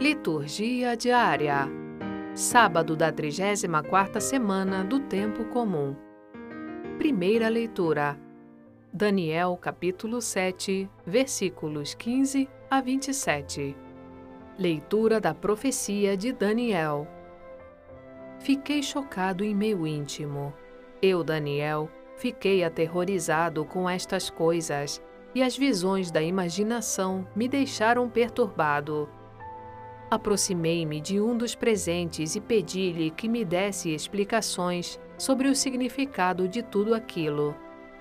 Liturgia diária. Sábado da 34ª semana do tempo comum. Primeira leitura. Daniel, capítulo 7, versículos 15 a 27. Leitura da profecia de Daniel. Fiquei chocado em meu íntimo. Eu, Daniel, fiquei aterrorizado com estas coisas, e as visões da imaginação me deixaram perturbado. Aproximei-me de um dos presentes e pedi-lhe que me desse explicações sobre o significado de tudo aquilo.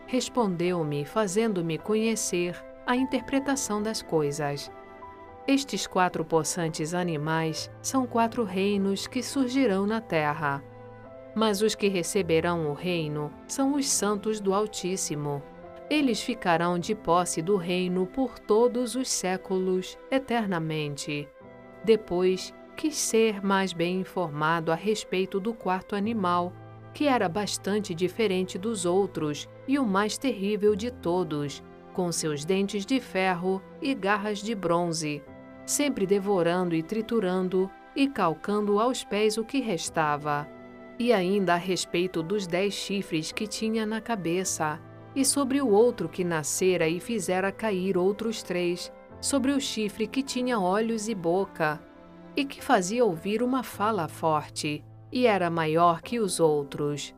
Respondeu-me, fazendo-me conhecer a interpretação das coisas. Estes quatro possantes animais são quatro reinos que surgirão na terra. Mas os que receberão o reino são os santos do Altíssimo. Eles ficarão de posse do reino por todos os séculos, eternamente. Depois, quis ser mais bem informado a respeito do quarto animal, que era bastante diferente dos outros e o mais terrível de todos, com seus dentes de ferro e garras de bronze, sempre devorando e triturando e calcando aos pés o que restava. E ainda a respeito dos dez chifres que tinha na cabeça, e sobre o outro que nascera e fizera cair outros três, sobre o chifre que tinha olhos e boca, e que fazia ouvir uma fala forte, e era maior que os outros.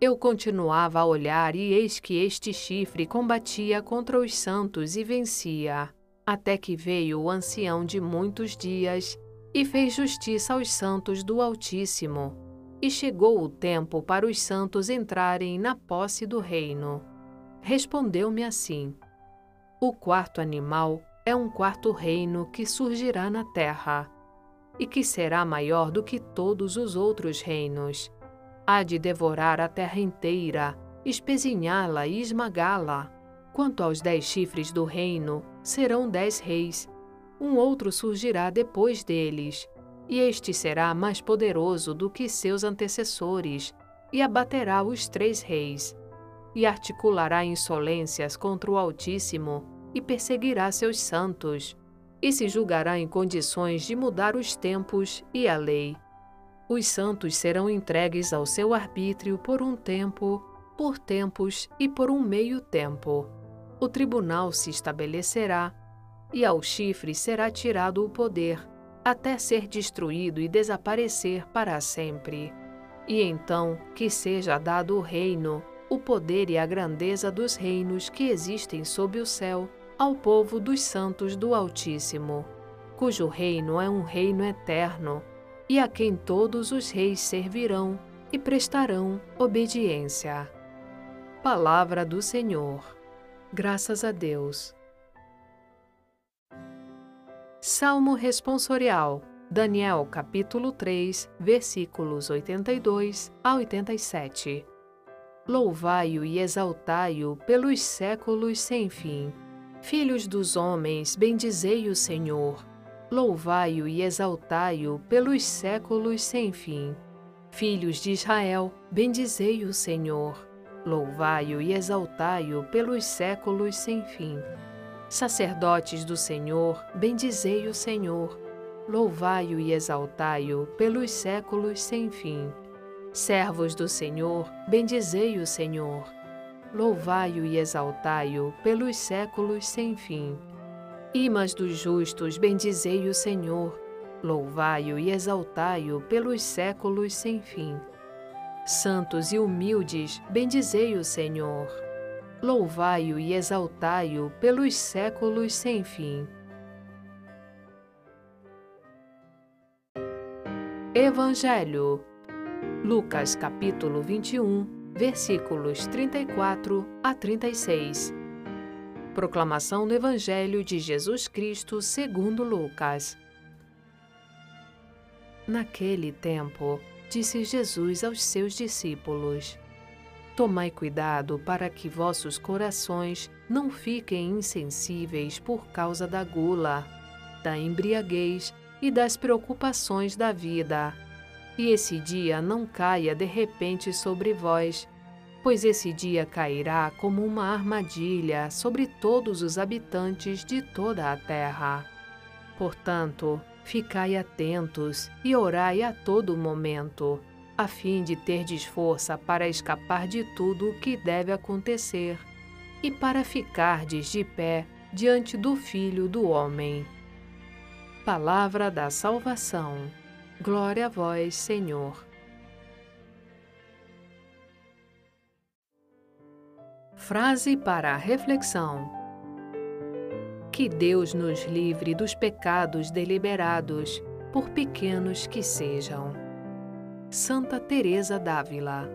Eu continuava a olhar, e eis que este chifre combatia contra os santos e vencia, até que veio o ancião de muitos dias e fez justiça aos santos do Altíssimo. E chegou o tempo para os santos entrarem na posse do reino. Respondeu-me assim: O quarto animal é um quarto reino que surgirá na terra, e que será maior do que todos os outros reinos. Há de devorar a terra inteira, espezinhá-la e esmagá-la. Quanto aos dez chifres do reino, serão dez reis. Um outro surgirá depois deles, e este será mais poderoso do que seus antecessores, e abaterá os três reis, e articulará insolências contra o Altíssimo e perseguirá seus santos, e se julgará em condições de mudar os tempos e a lei. Os santos serão entregues ao seu arbítrio por um tempo, por tempos e por um meio tempo. O tribunal se estabelecerá, e ao chifre será tirado o poder, até ser destruído e desaparecer para sempre. E então que seja dado o reino, o poder e a grandeza dos reinos que existem sob o céu ao povo dos santos do Altíssimo, cujo reino é um reino eterno, e a quem todos os reis servirão e prestarão obediência. Palavra do Senhor. Graças a Deus. Salmo responsorial. Daniel capítulo 3, versículos 82 a 87. Louvai-o e exaltai-o pelos séculos sem fim. Filhos dos homens, bendizei o Senhor. Louvai-o e exaltai-o pelos séculos sem fim. Filhos de Israel, bendizei o Senhor. Louvai-o e exaltai-o pelos séculos sem fim. Sacerdotes do Senhor, bendizei o Senhor. Louvai-o e exaltai-o pelos séculos sem fim. Servos do Senhor, bendizei o Senhor louvai-o e exaltai-o pelos séculos sem fim. Imas dos justos, bendizei o Senhor, louvai-o e exaltai-o pelos séculos sem fim. Santos e humildes, bendizei o Senhor, louvai-o e exaltai-o pelos séculos sem fim. Evangelho Lucas capítulo 21 versículos 34 a 36. Proclamação do Evangelho de Jesus Cristo segundo Lucas. Naquele tempo, disse Jesus aos seus discípulos: Tomai cuidado para que vossos corações não fiquem insensíveis por causa da gula, da embriaguez e das preocupações da vida e esse dia não caia de repente sobre vós, pois esse dia cairá como uma armadilha sobre todos os habitantes de toda a terra. Portanto, ficai atentos e orai a todo momento, a fim de terdes força para escapar de tudo o que deve acontecer e para ficardes de pé diante do Filho do Homem. Palavra da salvação. Glória a vós, Senhor. Frase para a reflexão. Que Deus nos livre dos pecados deliberados, por pequenos que sejam. Santa Teresa d'Ávila.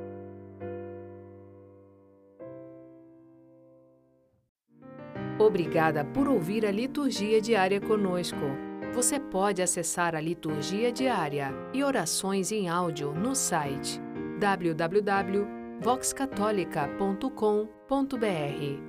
Obrigada por ouvir a liturgia diária conosco. Você pode acessar a liturgia diária e orações em áudio no site www.voxcatolica.com.br